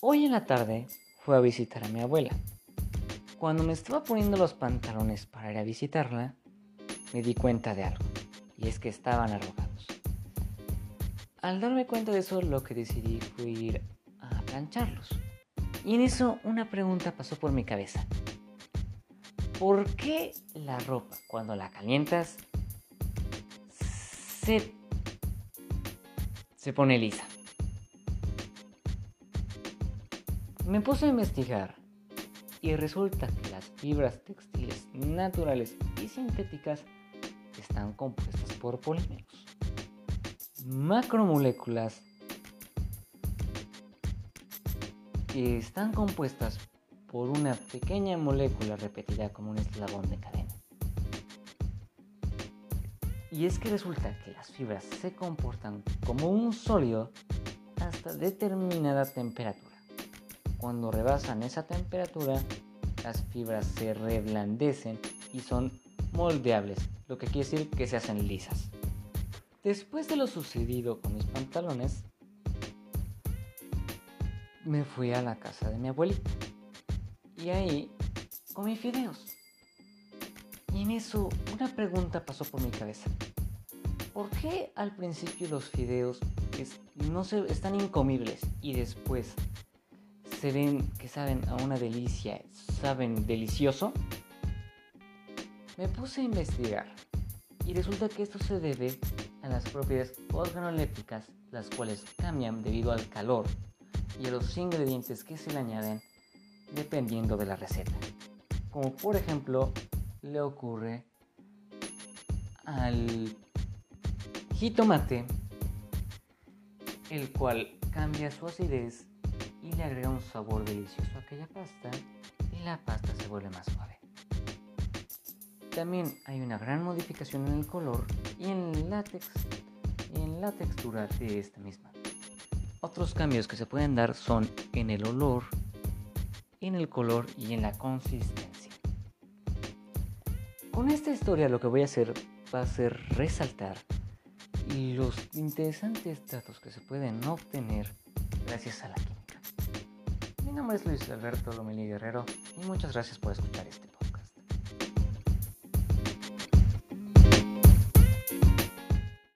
Hoy en la tarde fui a visitar a mi abuela. Cuando me estaba poniendo los pantalones para ir a visitarla, me di cuenta de algo, y es que estaban arrugados. Al darme cuenta de eso, lo que decidí fue ir a plancharlos. Y en eso una pregunta pasó por mi cabeza. ¿Por qué la ropa cuando la calientas se, se pone lisa? Me puse a investigar y resulta que las fibras textiles naturales y sintéticas están compuestas por polímeros, macromoléculas que están compuestas por una pequeña molécula repetida como un eslabón de cadena. Y es que resulta que las fibras se comportan como un sólido hasta determinada temperatura. Cuando rebasan esa temperatura, las fibras se reblandecen y son moldeables, lo que quiere decir que se hacen lisas. Después de lo sucedido con mis pantalones, me fui a la casa de mi abuelita y ahí comí fideos. Y en eso una pregunta pasó por mi cabeza. ¿Por qué al principio los fideos no se, están incomibles y después se ven que saben a una delicia, saben delicioso, me puse a investigar y resulta que esto se debe a las propiedades organolépticas, las cuales cambian debido al calor y a los ingredientes que se le añaden dependiendo de la receta. Como por ejemplo le ocurre al jitomate, el cual cambia su acidez y le agrega un sabor delicioso a aquella pasta y la pasta se vuelve más suave. También hay una gran modificación en el color y en, látex, y en la textura de esta misma. Otros cambios que se pueden dar son en el olor, en el color y en la consistencia. Con esta historia lo que voy a hacer va a ser resaltar los interesantes datos que se pueden obtener gracias a la química. Mi nombre es Luis Alberto Lomelí Guerrero y muchas gracias por escuchar este podcast.